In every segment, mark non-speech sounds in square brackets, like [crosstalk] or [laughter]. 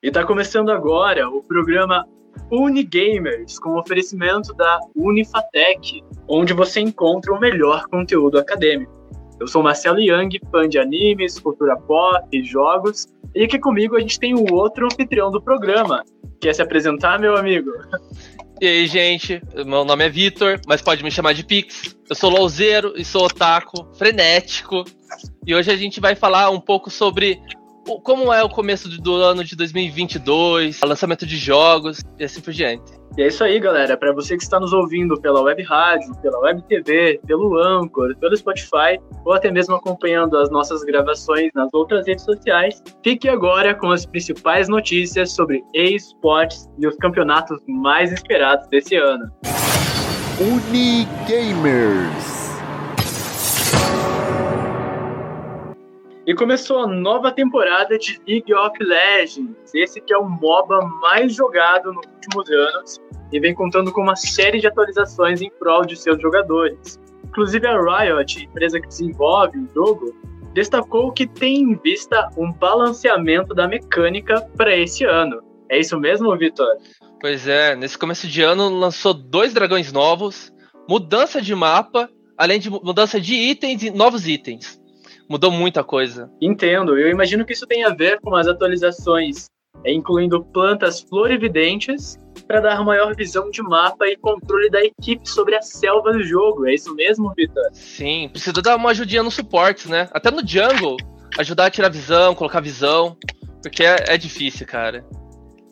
E tá começando agora o programa Unigamers, com oferecimento da Unifatec, onde você encontra o melhor conteúdo acadêmico. Eu sou Marcelo Young, fã de animes, cultura pop, jogos, e aqui comigo a gente tem o outro anfitrião do programa. Quer se apresentar, meu amigo? E aí, gente, meu nome é Vitor, mas pode me chamar de Pix. Eu sou louzeiro e sou otaku, frenético. E hoje a gente vai falar um pouco sobre como é o começo do ano de 2022, lançamento de jogos e assim por diante. E é isso aí, galera. Para você que está nos ouvindo pela web rádio, pela web TV, pelo Anchor, pelo Spotify, ou até mesmo acompanhando as nossas gravações nas outras redes sociais, fique agora com as principais notícias sobre esportes e os campeonatos mais esperados desse ano. Unigamers. E começou a nova temporada de League of Legends, esse que é o MOBA mais jogado nos últimos anos e vem contando com uma série de atualizações em prol de seus jogadores. Inclusive a Riot, empresa que desenvolve o jogo, destacou que tem em vista um balanceamento da mecânica para esse ano. É isso mesmo, Vitor? Pois é, nesse começo de ano lançou dois dragões novos, mudança de mapa, além de mudança de itens e novos itens mudou muita coisa. Entendo. Eu imagino que isso tem a ver com as atualizações, é, incluindo plantas florividentes, para dar maior visão de mapa e controle da equipe sobre a selva do jogo. É isso mesmo, Vitor? Sim, precisa dar uma ajudinha nos suportes, né? Até no jungle, ajudar a tirar visão, colocar visão, porque é, é difícil, cara.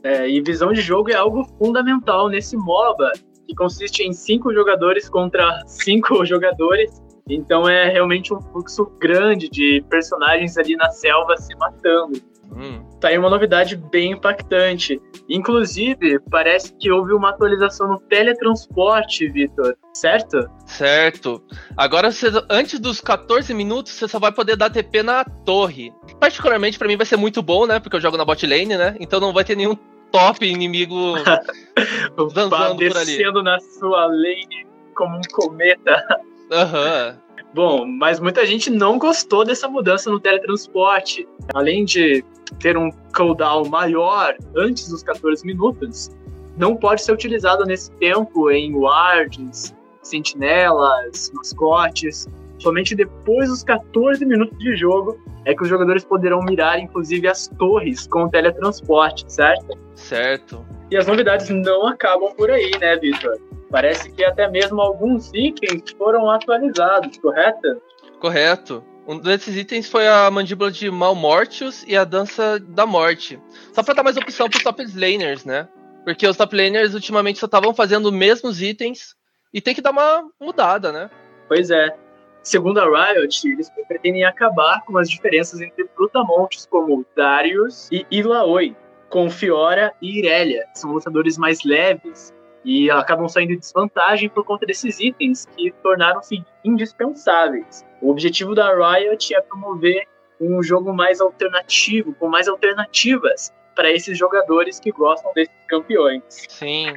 É, e visão de jogo é algo fundamental nesse MOBA, que consiste em cinco jogadores contra cinco [laughs] jogadores então é realmente um fluxo grande de personagens ali na selva se matando. Hum. Tá aí uma novidade bem impactante. Inclusive, parece que houve uma atualização no teletransporte, Vitor, certo? Certo. Agora, você, antes dos 14 minutos, você só vai poder dar TP na torre. Particularmente, para mim, vai ser muito bom, né? Porque eu jogo na bot lane, né? Então não vai ter nenhum top inimigo [laughs] dançando por ali. Descendo na sua lane como um cometa. Aham. Uhum. Bom, mas muita gente não gostou dessa mudança no teletransporte. Além de ter um cooldown maior antes dos 14 minutos, não pode ser utilizado nesse tempo em wards, sentinelas, mascotes. Somente depois dos 14 minutos de jogo é que os jogadores poderão mirar, inclusive, as torres com o teletransporte, certo? Certo. E as novidades não acabam por aí, né, Victor? Parece que até mesmo alguns itens foram atualizados, correto? Correto. Um desses itens foi a mandíbula de Malmortius e a dança da morte. Só para dar mais opção para os top laners, né? Porque os top laners ultimamente só estavam fazendo os mesmos itens e tem que dar uma mudada, né? Pois é. Segundo a Riot, eles pretendem acabar com as diferenças entre brutamontes como Darius e Ilaoi, com Fiora e Irelia, são lutadores mais leves e acabam saindo em desvantagem por conta desses itens que tornaram-se indispensáveis. O objetivo da Riot é promover um jogo mais alternativo, com mais alternativas para esses jogadores que gostam desses campeões. Sim,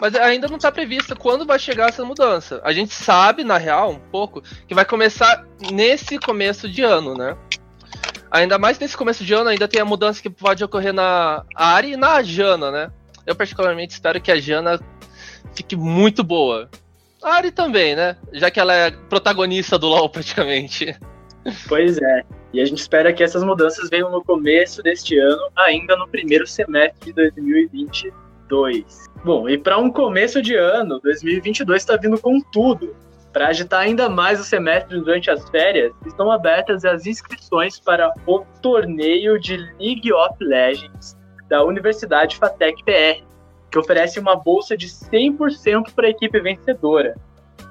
mas ainda não está previsto quando vai chegar essa mudança. A gente sabe, na real, um pouco, que vai começar nesse começo de ano, né? Ainda mais nesse começo de ano, ainda tem a mudança que pode ocorrer na Ari e na Jana, né? Eu particularmente espero que a Jana fique muito boa. A Ari também, né? Já que ela é protagonista do LoL praticamente. Pois é. E a gente espera que essas mudanças venham no começo deste ano, ainda no primeiro semestre de 2022. Bom, e para um começo de ano, 2022 está vindo com tudo. Para agitar ainda mais o semestre durante as férias, estão abertas as inscrições para o torneio de League of Legends da Universidade FATEC PR, que oferece uma bolsa de 100% para a equipe vencedora.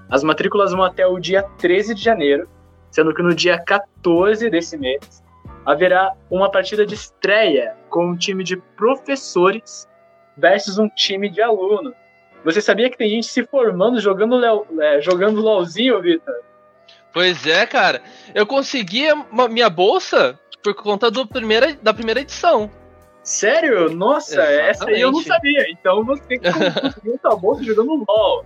As matrículas vão até o dia 13 de janeiro, sendo que no dia 14 desse mês haverá uma partida de estreia com um time de professores versus um time de alunos. Você sabia que tem gente se formando jogando, Leo, é, jogando LOLzinho, Vitor? Pois é, cara. Eu consegui a minha bolsa por conta do primeira, da primeira edição. Sério? Nossa, Exatamente. essa aí eu não sabia. Então você [laughs] tem que conseguir um bolsa jogando LOL.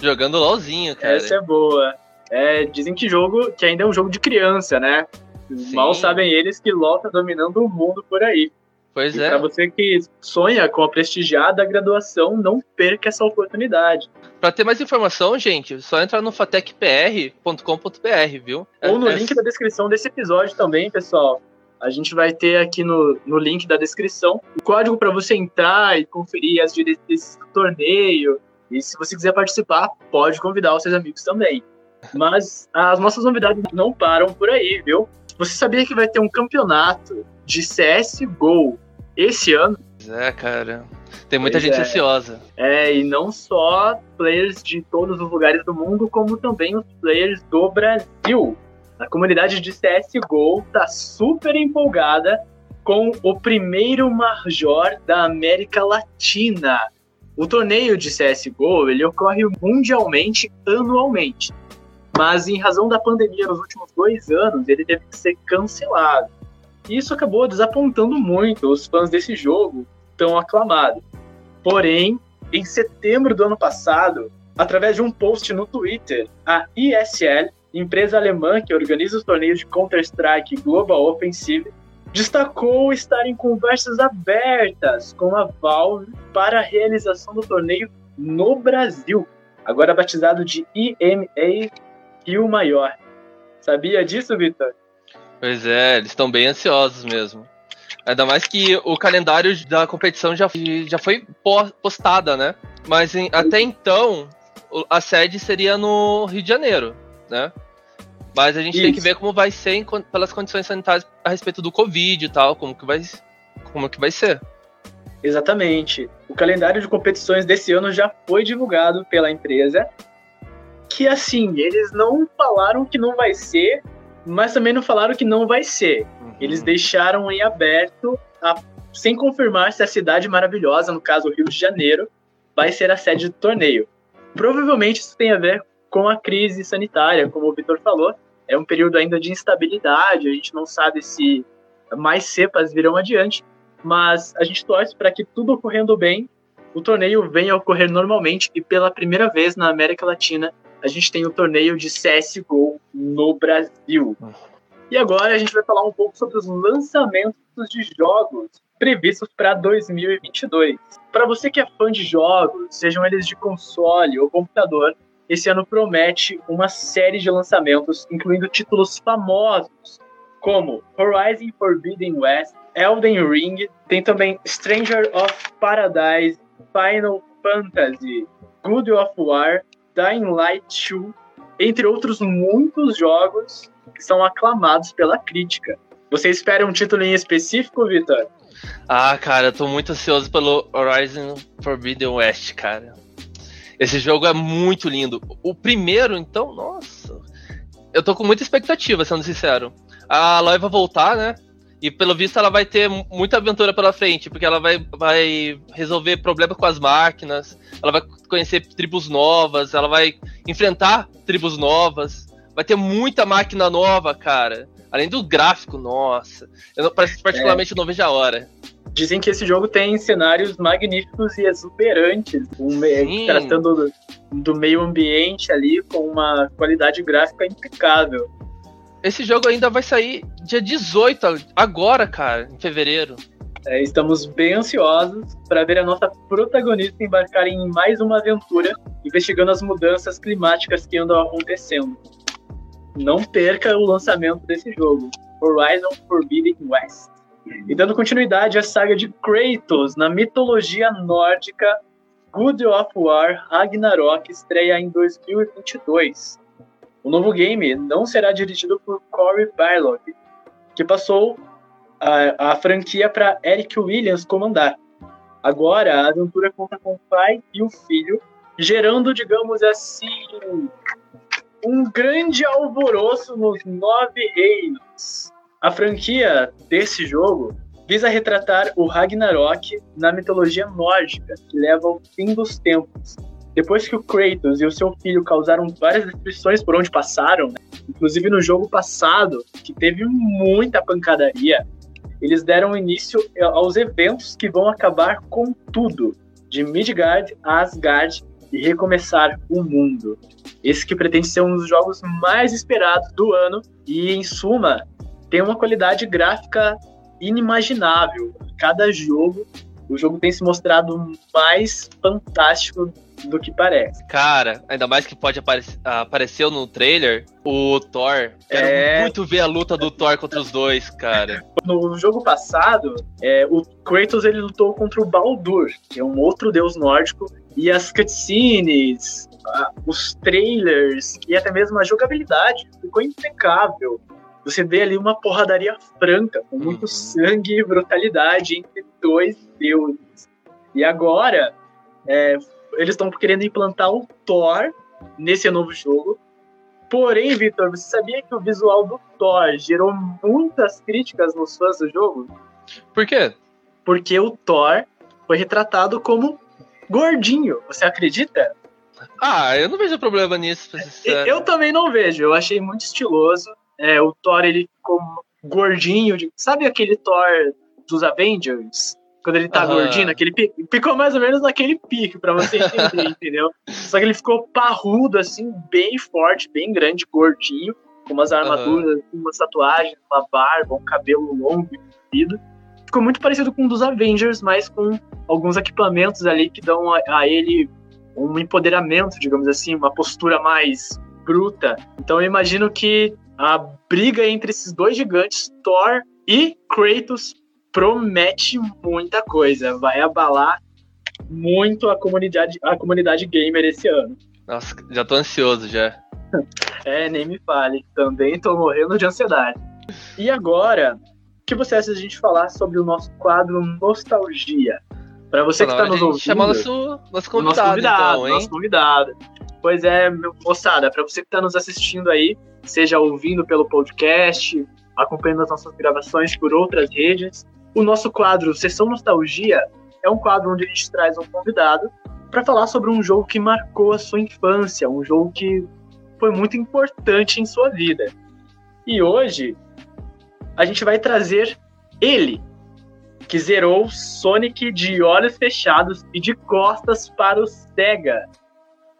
Jogando LOLzinho, cara. Essa é boa. É, dizem que jogo, que ainda é um jogo de criança, né? Sim. Mal sabem eles que LOL tá dominando o mundo por aí. Pois e é. Para você que sonha com a prestigiada graduação, não perca essa oportunidade. Para ter mais informação, gente, só entra no fatecpr.com.br, viu? Ou no é, link da descrição desse episódio também, pessoal. A gente vai ter aqui no, no link da descrição o código para você entrar e conferir as diretrizes do torneio. E se você quiser participar, pode convidar os seus amigos também. Mas as nossas novidades não param por aí, viu? Você sabia que vai ter um campeonato de CSGO esse ano? É, cara. Tem muita Pois gente é. ansiosa. É, e não só players de todos os lugares do mundo, como também os players do Brasil. A comunidade de CSGO tá super empolgada com o primeiro Major da América Latina. O torneio de CSGO ele ocorre mundialmente anualmente, mas em razão da pandemia nos últimos dois anos ele teve que ser cancelado. E isso acabou desapontando muito os fãs desse jogo tão aclamado. Porém, em setembro do ano passado, através de um post no Twitter, a ESL, empresa alemã que organiza os torneios de Counter-Strike Global Offensive, destacou estar em conversas abertas com a Valve para a realização do torneio no Brasil, agora batizado de EMA Rio Maior. Sabia disso, Vitor? Pois é, eles estão bem ansiosos mesmo. Ainda mais que o calendário da competição já, já foi po- postada, né? Mas em- até então, a sede seria no Rio de Janeiro, né? Mas a gente tem que Isso. ver como vai ser em pelas condições sanitárias a respeito do Covid e tal, como que vai, como que vai ser. Exatamente. O calendário de competições desse ano já foi divulgado pela empresa. Que assim, eles não falaram que não vai ser, mas também não falaram que não vai ser. Eles Uhum. deixaram em aberto, a- sem confirmar se a cidade maravilhosa, no caso Rio de Janeiro, vai ser a sede do torneio. Provavelmente isso tem a ver com a crise sanitária, como o Vitor falou. É um período ainda de instabilidade, a gente não sabe se mais cepas virão adiante, mas a gente torce para que tudo ocorrendo bem, o torneio venha a ocorrer normalmente e pela primeira vez na América Latina a gente tem o torneio de CSGO no Brasil. E agora a gente vai falar um pouco sobre os lançamentos de jogos previstos para 2022. Para você que é fã de jogos, sejam eles de console ou computador, esse ano promete uma série de lançamentos, incluindo títulos famosos como Horizon Forbidden West, Elden Ring, tem também Stranger of Paradise, Final Fantasy, God of War, Dying Light 2, entre outros muitos jogos que são aclamados pela crítica. Você espera um título em específico, Vitor? Ah, cara, eu tô muito ansioso pelo Horizon Forbidden West, cara. Esse jogo é muito lindo. O primeiro, então, nossa. Eu tô com muita expectativa, sendo sincero. A Aloy vai voltar, né? E pelo visto ela vai ter mu- muita aventura pela frente, porque ela vai, vai resolver problemas com as máquinas, ela vai conhecer tribos novas, ela vai enfrentar tribos novas, vai ter muita máquina nova, cara. Além do gráfico, nossa. Eu particularmente não vejo a hora. Dizem que esse jogo tem cenários magníficos e exuberantes, um Sim. tratando do, do meio ambiente ali com uma qualidade gráfica impecável. Esse jogo ainda vai sair dia 18, agora, cara, em fevereiro. É, estamos bem ansiosos para ver a nossa protagonista embarcar em mais uma aventura, investigando as mudanças climáticas que andam acontecendo. Não perca o lançamento desse jogo, Horizon Forbidden West. E dando continuidade à saga de Kratos na mitologia nórdica, God of War Ragnarok estreia em 2022. O novo game não será dirigido por Corey Barlog, que passou a, a franquia para Eric Williams comandar. Agora, a aventura conta com o pai e o filho, gerando, digamos assim, um grande alvoroço nos nove reinos. A franquia desse jogo visa retratar o Ragnarok na mitologia nórdica, que leva ao fim dos tempos. Depois que o Kratos e o seu filho causaram várias destruições por onde passaram, né? inclusive no jogo passado, que teve muita pancadaria, eles deram início aos eventos que vão acabar com tudo, de Midgard a Asgard e recomeçar o mundo. Esse que pretende ser um dos jogos mais esperados do ano e, em suma, tem uma qualidade gráfica inimaginável. Cada jogo, o jogo tem se mostrado mais fantástico do que parece. Cara, ainda mais que pode aparecer apareceu no trailer o Thor. Quero é... muito ver a luta do Thor contra os dois, cara. No jogo passado, é, o Kratos ele lutou contra o Baldur, que é um outro deus nórdico, e as cutscenes, os trailers e até mesmo a jogabilidade ficou impecável. Você vê ali uma porradaria franca, com muito uhum. sangue e brutalidade entre dois deuses. E agora, é, eles estão querendo implantar o Thor nesse novo jogo. Porém, Victor, você sabia que o visual do Thor gerou muitas críticas nos fãs do jogo? Por quê? Porque o Thor foi retratado como gordinho. Você acredita? Ah, eu não vejo problema nisso. Eu também não vejo. Eu achei muito estiloso. É, o Thor ele ficou gordinho. De... Sabe aquele Thor dos Avengers? Quando ele tá uhum. gordinho, naquele pique. Ficou mais ou menos naquele pique, pra você entender, [laughs] entendeu? Só que ele ficou parrudo, assim, bem forte, bem grande, gordinho, com umas armaduras, uhum. umas tatuagens, uma barba, um cabelo longo e comprido. Ficou muito parecido com um dos Avengers, mas com alguns equipamentos ali que dão a, a ele um empoderamento, digamos assim, uma postura mais bruta. Então eu imagino que a briga entre esses dois gigantes, Thor e Kratos, promete muita coisa. Vai abalar muito a comunidade, a comunidade gamer esse ano. Nossa, já tô ansioso já. [laughs] é, nem me fale. Também tô morrendo de ansiedade. E agora, o que você acha de a gente falar sobre o nosso quadro Nostalgia? Para você que está nos ouvindo. Chamar nosso, nosso convidado, nosso convidado, então, hein? Nosso convidado. Pois é, moçada, para você que está nos assistindo aí, seja ouvindo pelo podcast, acompanhando as nossas gravações por outras redes, o nosso quadro Sessão Nostalgia é um quadro onde a gente traz um convidado para falar sobre um jogo que marcou a sua infância, um jogo que foi muito importante em sua vida. E hoje a gente vai trazer ele, que zerou Sonic de olhos fechados e de costas para o Sega.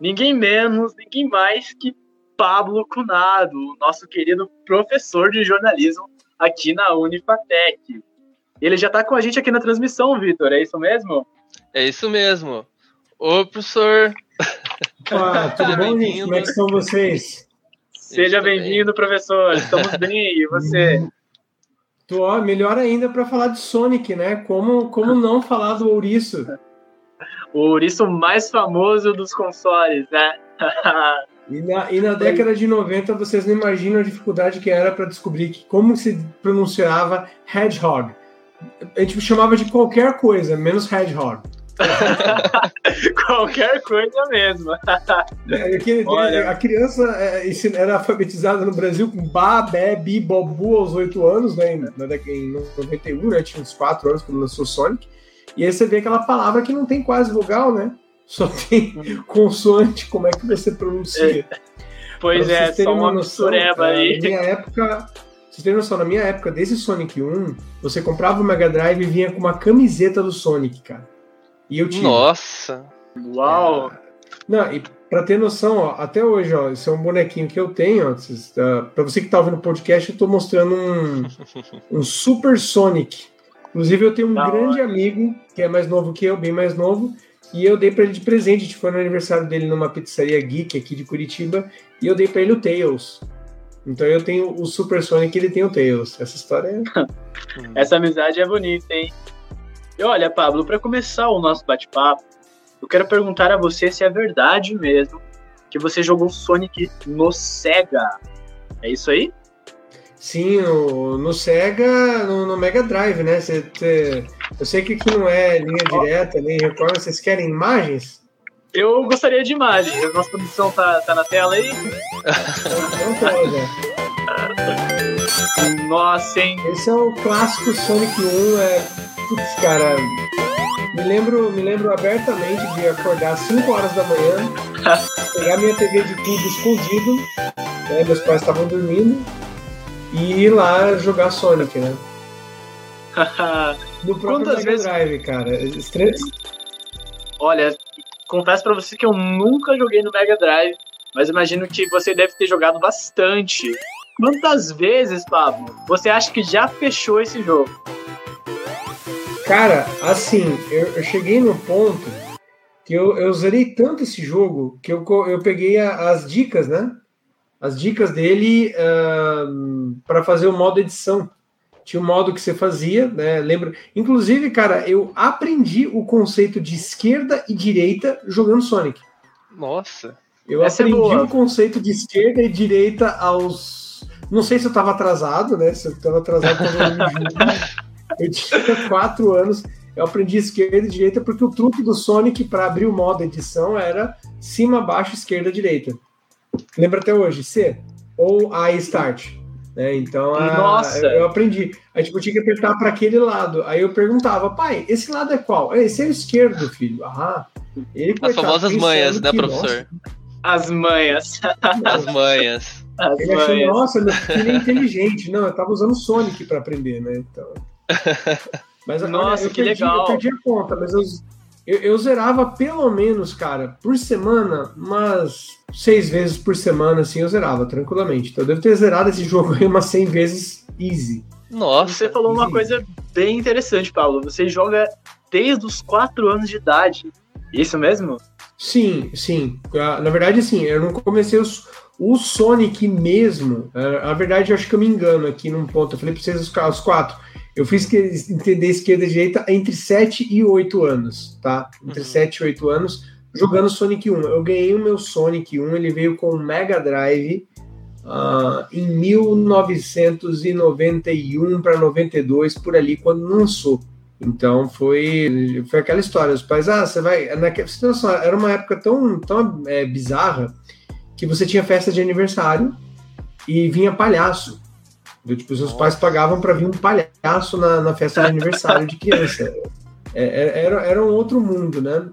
Ninguém menos, ninguém mais que Pablo Cunado, nosso querido professor de jornalismo aqui na Unifatec. Ele já está com a gente aqui na transmissão, Vitor, é isso mesmo? É isso mesmo. Ô, professor. Olá, [laughs] tudo bom, gente? Como é que estão vocês? Seja bem-vindo, professor. Estamos [laughs] bem, e você? Tô, ó, melhor ainda para falar de Sonic, né? Como, como não falar do ouriço? O ouriço mais famoso dos consoles, né? [laughs] e, na, e na década de 90, vocês não imaginam a dificuldade que era para descobrir que, como se pronunciava Hedgehog. A gente chamava de qualquer coisa, menos Hedgehog. [laughs] Qualquer coisa mesmo. É, [laughs] a criança é, era alfabetizada no Brasil com Ba, Bé, Bi, Bobu aos 8 anos, né? Em 91, né? Tinha uns 4 anos quando lançou Sonic. E aí você vê aquela palavra que não tem quase vogal, né? Só tem [laughs] consoante, como é que você pronuncia? É. Pois é, só uma, uma noção, aí. Na minha época, vocês terem noção, na minha época, desse Sonic 1, você comprava o Mega Drive e vinha com uma camiseta do Sonic, cara. E eu tinha. Nossa! Uau! É... Não, e pra ter noção, ó, até hoje, ó, esse é um bonequinho que eu tenho. Ó, vocês, uh, pra você que tá ouvindo o podcast, eu tô mostrando um, [laughs] um Super Sonic. Inclusive, eu tenho um da grande hora. amigo, que é mais novo que eu, bem mais novo, e eu dei para ele de presente. A gente foi no aniversário dele numa pizzaria geek aqui de Curitiba, e eu dei para ele o Tails. Então eu tenho o Super Sonic e ele tem o Tails. Essa história é. Essa amizade é bonita, hein? E olha, Pablo, para começar o nosso bate-papo, eu quero perguntar a você se é verdade mesmo que você jogou Sonic no Sega. É isso aí? Sim, no, no Sega, no, no, Mega Drive, né? Cê, cê, eu sei que aqui não é linha direta, nem record, vocês querem imagens? Eu gostaria de imagens. A nossa produção tá, tá na tela aí? Então tá, Nossa, hein? Esse é o clássico Sonic 1, é Putz, cara, me lembro, me lembro abertamente de acordar às 5 horas da manhã, [laughs] pegar minha TV de tubo escondido, né, meus pais estavam dormindo, e ir lá jogar Sonic, né? [laughs] no próprio Quantas Mega vezes... Drive, cara. Estresse. Olha, confesso pra você que eu nunca joguei no Mega Drive, mas imagino que você deve ter jogado bastante. Quantas vezes, Pablo, você acha que já fechou esse jogo? Cara, assim, eu, eu cheguei no ponto que eu, eu zerei tanto esse jogo que eu, eu peguei a, as dicas, né? As dicas dele uh, para fazer o modo edição. Tinha um modo que você fazia, né? Lembra? Inclusive, cara, eu aprendi o conceito de esquerda e direita jogando Sonic. Nossa. Eu é aprendi é o conceito de esquerda e direita aos. Não sei se eu estava atrasado, né? Se eu estava atrasado, [laughs] eu tinha quatro anos. Eu aprendi esquerda e direita porque o truque do Sonic para abrir o modo edição era cima, baixo, esquerda, direita. Lembra até hoje? C ou A Start. Né? Então, Nossa. A, eu aprendi. A gente tinha que apertar para aquele lado. Aí eu perguntava, pai, esse lado é qual? É, esse é o esquerdo, filho. Ah, ele, As famosas manhas, né, professor? Nossa, as manhas. As manhas. As ele manhas. achou, nossa, meu filho é inteligente. Não, eu tava usando Sonic para aprender, né? Então. [laughs] Mas, nossa, olha, que perdi, legal. Eu perdi a conta, mas eu, eu, eu, zerava pelo menos, cara, por semana, umas seis vezes por semana, assim, eu zerava tranquilamente. Então eu devo ter zerado esse [laughs] jogo aí umas 100 vezes easy. Nossa. Você falou easy. uma coisa bem interessante, Paulo. Você joga desde os 4 anos de idade. Isso mesmo? Sim, sim. Ah, na verdade, sim, eu não comecei os, o Sonic mesmo. Ah, na verdade, eu acho que eu me engano aqui num ponto. Eu falei pra vocês os, os quatro. Eu fiz que entender esquerda e direita entre 7 e 8 anos, tá? Entre uhum. 7 e 8 anos, jogando Sonic 1. Eu ganhei o meu Sonic 1, ele veio com o Mega Drive uh, em 1991 para 92, por ali, quando lançou. Então foi, foi aquela história. Os pais, ah, você vai. Naquela, situação, era uma época tão, tão é, bizarra que você tinha festa de aniversário e vinha palhaço. Tipo, os seus pais pagavam para vir um palhaço na, na festa de aniversário de criança. É, é, era, era um outro mundo, né?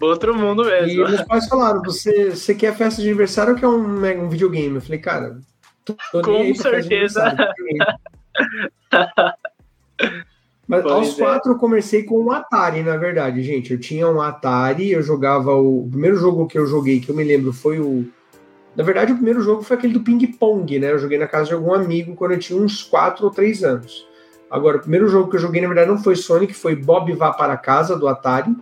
Outro mundo mesmo. E meus pais falaram: você, você quer festa de aniversário ou quer um, um videogame? Eu falei, cara, com certeza. Mas pois aos é. quatro eu comecei com um Atari, na verdade, gente. Eu tinha um Atari, eu jogava o... o primeiro jogo que eu joguei, que eu me lembro, foi o na verdade, o primeiro jogo foi aquele do ping-pong, né? Eu joguei na casa de algum amigo quando eu tinha uns 4 ou 3 anos. Agora, o primeiro jogo que eu joguei, na verdade, não foi Sonic, foi Bob Vá para Casa, do Atari.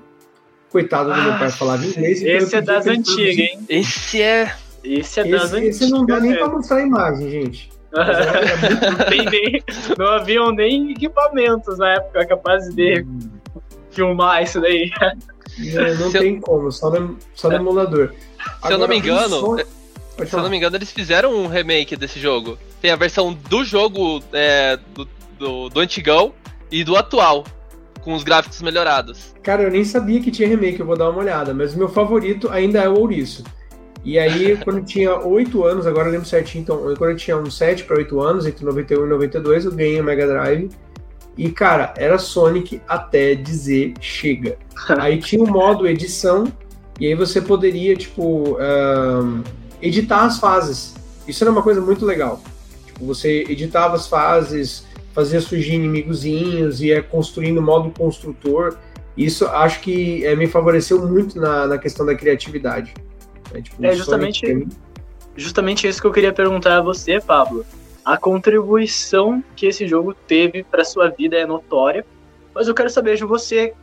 Coitado do ah, meu pai falava inglês. Então esse é das antigas, hein? Esse é. Esse é das antigas. Esse não dá nem para mostrar a imagem, gente. [laughs] não, nem, não haviam nem equipamentos na época capazes de hum. filmar isso daí. Não, não tem eu... como, só no, só no emulador. Se Agora, eu não me engano, se eu não me engano, eles fizeram um remake desse jogo. Tem a versão do jogo é, do, do, do antigão e do atual, com os gráficos melhorados. Cara, eu nem sabia que tinha remake, eu vou dar uma olhada, mas o meu favorito ainda é o Ouriço. E aí, [laughs] quando eu tinha 8 anos, agora eu lembro certinho, então, quando eu tinha uns 7 para 8 anos, entre 91 e 92, eu ganhei o Mega Drive. E, cara, era Sonic até dizer chega. [laughs] aí tinha o modo edição, e aí você poderia, tipo, editar as fases. Isso era uma coisa muito legal. Tipo, você editava as fases, fazia surgir inimigozinhos, ia construindo modo construtor. Isso acho que é, me favoreceu muito na, na questão da criatividade. É, tipo, é justamente, justamente isso que eu queria perguntar a você, Pablo. A contribuição que esse jogo teve para sua vida é notória, mas eu quero saber de você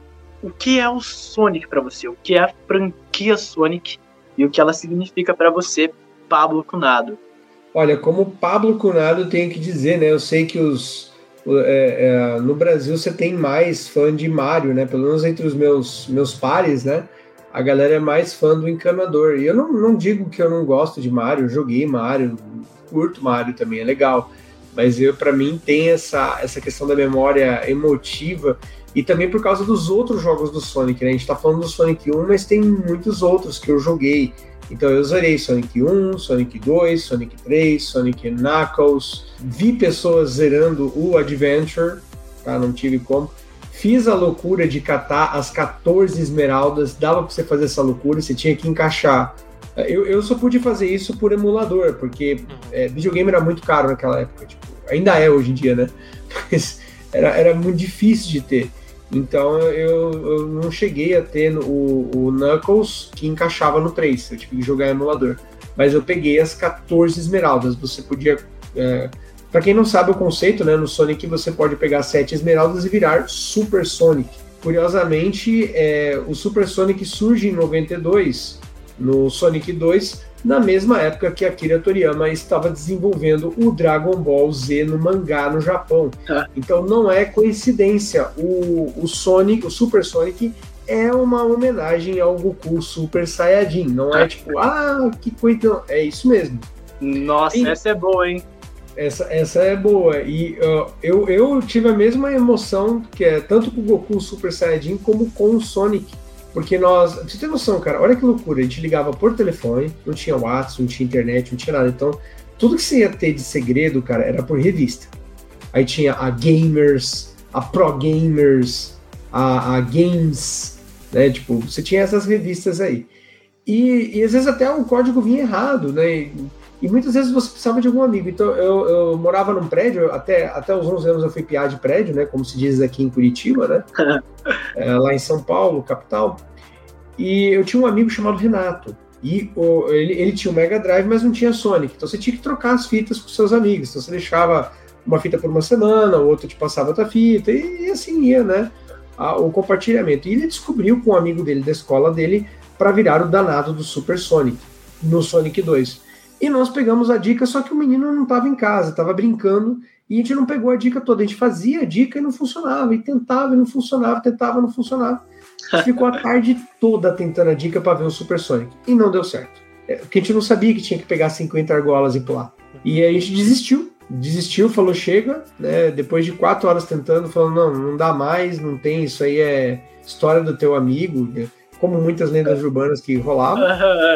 o que é o Sonic para você, o que é a franquia Sonic e o que ela significa para você, Pablo Cunado. Olha, como Pablo Cunado, eu tenho que dizer, né? Eu sei que os é, é, no Brasil você tem mais fã de Mario, né? Pelo menos entre os meus meus pares, né? A galera é mais fã do Encanador. E eu não, não digo que eu não gosto de Mario, joguei Mario, curto Mario também, é legal. Mas eu, para mim, tem essa, essa questão da memória emotiva e também por causa dos outros jogos do Sonic, né? A gente tá falando do Sonic 1, mas tem muitos outros que eu joguei. Então eu zerei Sonic 1, Sonic 2, Sonic 3, Sonic Knuckles. Vi pessoas zerando o Adventure, tá? Não tive como. Fiz a loucura de catar as 14 esmeraldas, dava para você fazer essa loucura, você tinha que encaixar. Eu, eu só pude fazer isso por emulador, porque é, videogame era muito caro naquela época. Tipo, ainda é hoje em dia, né? [laughs] Mas era, era muito difícil de ter. Então eu, eu não cheguei a ter o, o, Knuckles que encaixava no 3, eu tive que jogar em emulador. Mas eu peguei as 14 esmeraldas, você podia é, Para quem não sabe o conceito, né, no Sonic você pode pegar sete esmeraldas e virar Super Sonic. Curiosamente, é, o Super Sonic surge em 92, no Sonic 2, na mesma época que Akira Toriyama estava desenvolvendo o Dragon Ball Z no mangá no Japão. Ah. Então não é coincidência. O, o Sonic, o Super Sonic, é uma homenagem ao Goku Super Saiyajin. Não é ah. tipo, ah, que coisa. É isso mesmo. Nossa, e, essa é boa, hein? Essa, essa é boa. E uh, eu, eu tive a mesma emoção, que é tanto com o Goku Super Saiyajin como com o Sonic. Porque nós. Pra você ter noção, cara, olha que loucura. A gente ligava por telefone, não tinha WhatsApp, não tinha internet, não tinha nada. Então, tudo que você ia ter de segredo, cara, era por revista. Aí tinha a Gamers, a Pro Gamers, a, a Games, né? Tipo, você tinha essas revistas aí. E, e às vezes até o código vinha errado, né? E, muitas vezes você precisava de algum amigo. Então, eu, eu morava num prédio, até, até os 11 anos eu fui piar de prédio, né? Como se diz aqui em Curitiba, né? [laughs] é, lá em São Paulo, capital. E eu tinha um amigo chamado Renato. E o, ele, ele tinha um Mega Drive, mas não tinha Sonic. Então você tinha que trocar as fitas com seus amigos. Então você deixava uma fita por uma semana, o outro te passava outra fita, e, e assim ia, né? A, o compartilhamento. E ele descobriu com um amigo dele da escola dele para virar o danado do Super Sonic, no Sonic 2. E nós pegamos a dica, só que o menino não estava em casa, estava brincando, e a gente não pegou a dica toda. A gente fazia a dica e não funcionava, e tentava e não funcionava, tentava e não funcionava. Ficou a [laughs] tarde toda tentando a dica para ver o Super Sonic, e não deu certo. É, porque a gente não sabia que tinha que pegar 50 argolas e pular. E aí a gente desistiu, desistiu, falou chega, né? Depois de quatro horas tentando, falou não, não dá mais, não tem, isso aí é história do teu amigo. Como muitas lendas urbanas que rolavam.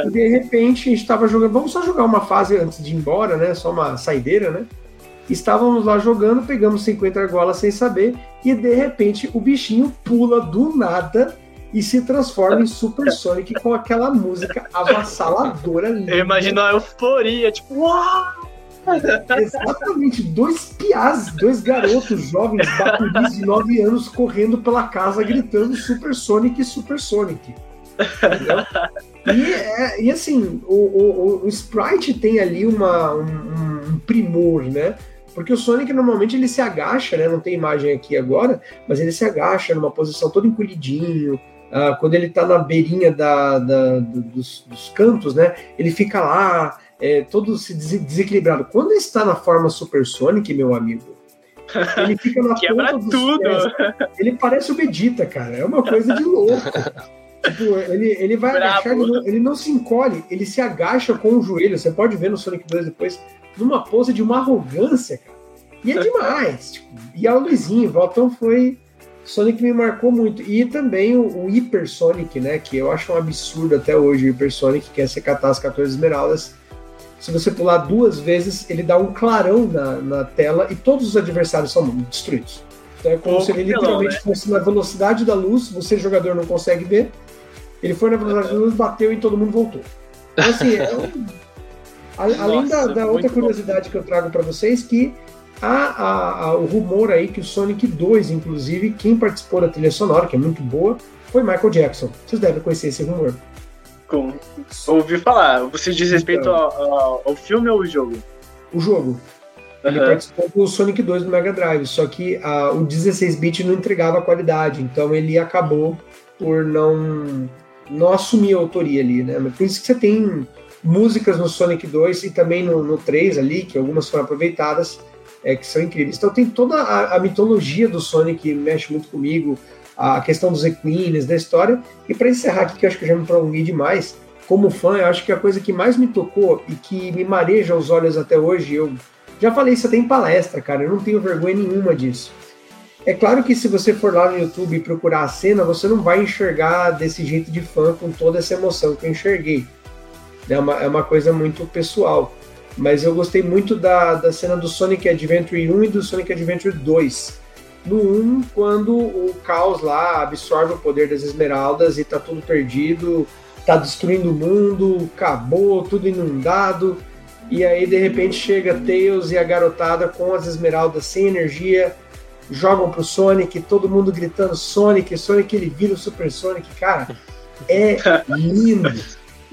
E de repente a gente estava jogando, vamos só jogar uma fase antes de ir embora, né? Só uma saideira, né? Estávamos lá jogando, pegamos 50 argolas sem saber, e de repente o bichinho pula do nada e se transforma em Super [laughs] Sonic com aquela música avassaladora linda. Eu imagino a euforia, tipo, uau! Exatamente, dois piás, dois garotos jovens, bacuris de 9 anos, correndo pela casa gritando Super Sonic, Super Sonic. E, é, e, assim, o, o, o, Sprite tem ali uma, um, um, primor, né? Porque o Sonic normalmente ele se agacha, né? Não tem imagem aqui agora, mas ele se agacha numa posição todo encolhidinho. Uh, quando ele tá na beirinha da, da dos, dos cantos, né? Ele fica lá é, todo se desequilibrado. Quando ele está na forma Super Sonic, meu amigo, ele fica na [laughs] Quebra ponta tudo. Pés. Ele parece o Vegeta, cara. É uma coisa de louco. [laughs] tipo, ele, ele vai Bravo. agachar, ele não, ele não, se encolhe, ele se agacha com o joelho. Você pode ver no Sonic 2 depois, numa pose de uma arrogância, cara. E é demais. Tipo, e a luzinha, Voltão foi. Sonic me marcou muito. E também o, o Hyper Sonic, né? Que eu acho um absurdo até hoje, o Hyper Sonic, que é você catar as 14 esmeraldas se você pular duas vezes, ele dá um clarão na, na tela e todos os adversários são destruídos. Então é como se ele literalmente né? fosse na velocidade da luz, você, jogador, não consegue ver. Ele foi na velocidade da luz, bateu e todo mundo voltou. Então, assim, é um... [laughs] Além Nossa, da, da outra curiosidade bom. que eu trago para vocês, que há, há, há, o rumor aí que o Sonic 2, inclusive, quem participou da trilha sonora, que é muito boa, foi Michael Jackson. Vocês devem conhecer esse rumor. Com... Ouvi falar. Você diz respeito então, ao, ao, ao, filme ou ao jogo? O jogo. Ele uhum. participou do Sonic 2 do Mega Drive, só que o 16-bit não entregava qualidade, então ele acabou por não, não assumir a autoria ali, né? Por isso que você tem músicas no Sonic 2 e também no, no 3 ali, que algumas foram aproveitadas, é, que são incríveis. Então tem toda a, a mitologia do Sonic que mexe muito comigo, a questão dos equines, da história. E para encerrar aqui, que eu acho que eu já me prolonguei demais, como fã, eu acho que a coisa que mais me tocou e que me mareja os olhos até hoje, eu já falei isso até em palestra, cara, eu não tenho vergonha nenhuma disso. É claro que se você for lá no YouTube procurar a cena, você não vai enxergar desse jeito de fã com toda essa emoção que eu enxerguei. É uma, é uma coisa muito pessoal. Mas eu gostei muito da, da cena do Sonic Adventure 1 e do Sonic Adventure 2 no 1, quando o caos lá absorve o poder das esmeraldas e tá tudo perdido, tá destruindo o mundo, acabou, tudo inundado. E aí de repente chega Tails e a garotada com as esmeraldas sem energia, jogam pro Sonic, todo mundo gritando Sonic, Sonic ele vira o Super Sonic, cara. É lindo.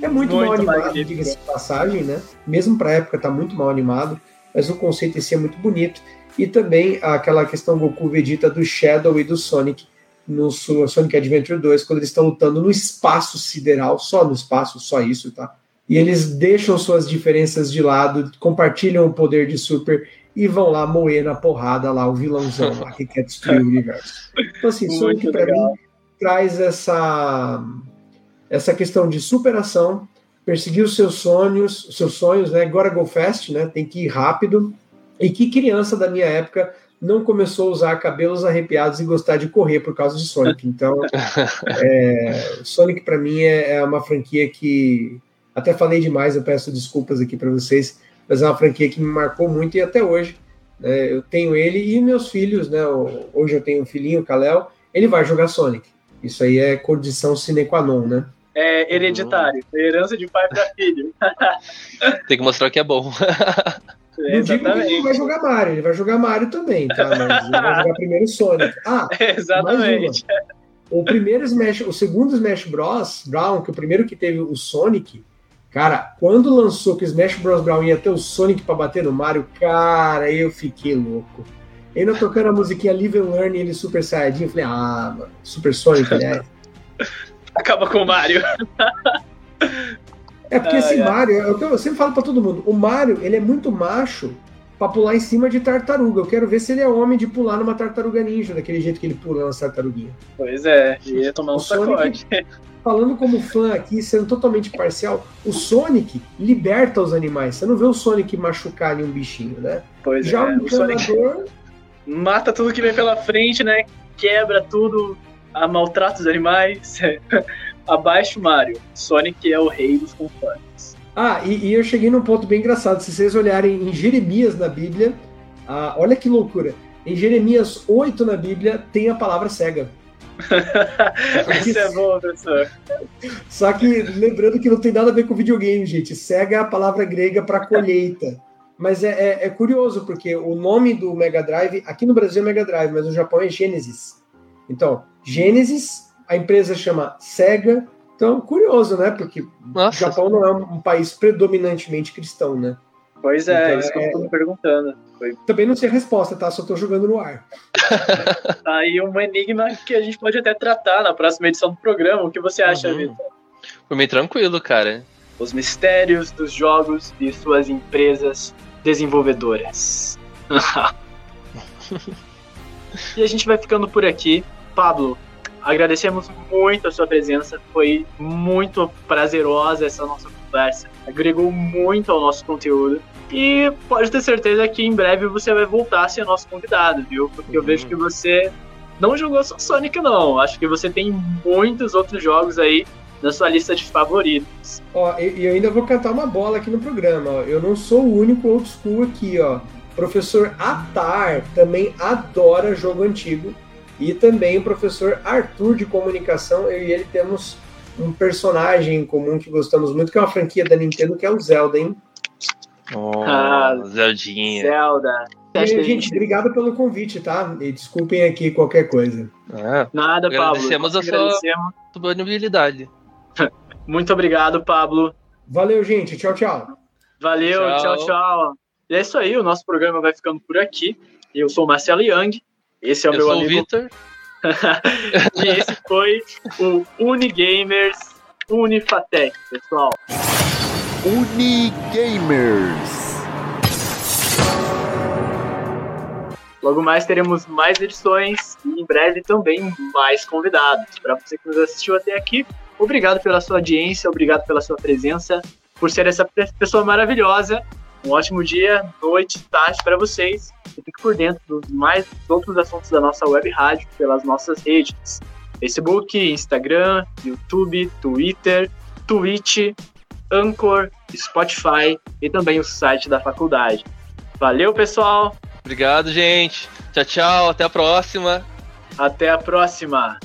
É muito, muito mal animado, diga-se de passagem, né? Mesmo pra época tá muito mal animado. mas o conceito em si é muito bonito. E também aquela questão Goku Vegeta do Shadow e do Sonic no Sonic Adventure 2, quando eles estão lutando no espaço sideral, só no espaço, só isso, tá? E eles deixam suas diferenças de lado, compartilham o poder de Super e vão lá moer na porrada lá o vilãozão lá que quer destruir o universo. Então, assim, Sonic para mim traz essa, essa questão de superação, perseguir os seus sonhos, os seus sonhos, né? Agora go fast, né? Tem que ir rápido. E que criança da minha época não começou a usar cabelos arrepiados e gostar de correr por causa de Sonic. Então, [laughs] é, Sonic para mim é, é, uma franquia que até falei demais. Eu peço desculpas aqui para vocês, mas é uma franquia que me marcou muito e até hoje né, eu tenho ele e meus filhos, né? Hoje eu tenho um filhinho, o Kalel, ele vai jogar Sonic. Isso aí é condição sine qua non, né? É hereditário, é herança de pai para filho. [laughs] Tem que mostrar que é bom. [laughs] Não digo que ele vai jogar Mario, ele vai jogar Mario também, tá? Mas ele vai [laughs] jogar primeiro Sonic. Ah, [laughs] exatamente. O primeiro Smash, o segundo Smash Bros. Brown, que é o primeiro que teve o Sonic, cara, quando lançou que o Smash Bros. Brown ia ter o Sonic para bater no Mario, cara, eu fiquei louco. Ainda tocando a musiquinha Live and Learn e ele Super Saiyajin, eu falei, ah, mano, Super Sonic, aliás. [laughs] Acaba com o Mario. É porque ah, esse é. Mario, é o que eu sempre falo pra todo mundo, o Mario, ele é muito macho pra pular em cima de tartaruga. Eu quero ver se ele é homem de pular numa tartaruga ninja, daquele jeito que ele pula nas tartaruguinhas. Pois é, ia tomar um sacode. [laughs] Falando como fã aqui, sendo totalmente parcial, o Sonic liberta os animais. Você não vê o Sonic machucar ali um bichinho, né? Pois Já é, o, o Sonic mata tudo que vem pela frente, né? Quebra tudo, maltrata os animais. [laughs] abaixo Mario. Sonic é o rei dos conformes. Ah, e, e, eu cheguei num ponto bem engraçado. Se vocês olharem em Jeremias na Bíblia, ah, olha que loucura. Em Jeremias 8 na Bíblia tem a palavra cega. [laughs] Isso é bom, professor. Só que lembrando que não tem nada a ver com videogame, gente. Cega é a palavra grega para colheita. Mas é, é, é, curioso, porque o nome do Mega Drive, aqui no Brasil é Mega Drive, mas no Japão é Genesis. Então, Genesis a empresa chama Sega. Então, curioso, né? Porque Nossa. o Japão não é um país predominantemente cristão, né? Pois é, então, isso que eu tô me perguntando. Foi... Também não sei a resposta, tá? Só tô jogando no ar. [laughs] Tá aí um enigma que a gente pode até tratar na próxima edição do programa. O que você acha, uhum. Vitor? Foi meio tranquilo, cara. Os mistérios dos jogos e suas empresas desenvolvedoras. [laughs] e a gente vai ficando por aqui. Pablo, Agradecemos muito a sua presença, foi muito prazerosa essa nossa conversa, agregou muito ao nosso conteúdo. E pode ter certeza que em breve você vai voltar a ser nosso convidado, viu? Porque eu vejo que você não jogou só Sonic, não. Acho que você tem muitos outros jogos aí na sua lista de favoritos. Ó, e eu ainda vou cantar uma bola aqui no programa. Ó. Eu não sou o único old school aqui, ó. Professor Atar também adora jogo antigo e também o professor Arthur de comunicação. Eu e ele temos um personagem em comum que gostamos muito, que é uma franquia da Nintendo, que é o Zelda, hein? Oh, ah, Zeldinha. Zelda. E, gente, obrigado pelo convite, tá? E desculpem aqui qualquer coisa. É, Nada, Pablo. Agradecemos a sua disponibilidade. [laughs] Muito obrigado, Pablo. Valeu, gente. Tchau, tchau. Valeu, tchau, tchau. tchau. E é isso aí, o nosso programa vai ficando por aqui. Eu sou o Marcelo Young. Esse é o Eu meu sou amigo. O Victor. [laughs] e esse foi o Unigamers Unifatec, pessoal. Unigamers. Logo mais teremos mais edições e em breve também mais convidados. Para você que nos assistiu até aqui, obrigado pela sua audiência, obrigado pela sua presença, por ser essa pessoa maravilhosa. Um ótimo dia, noite, tarde para vocês e fique por dentro dos mais outros assuntos da nossa web rádio pelas nossas redes: Facebook, Instagram, YouTube, Twitter, Twitch, Anchor, Spotify e também o site da faculdade. Valeu, pessoal! Obrigado, gente. Tchau, tchau. Até a próxima. Até a próxima.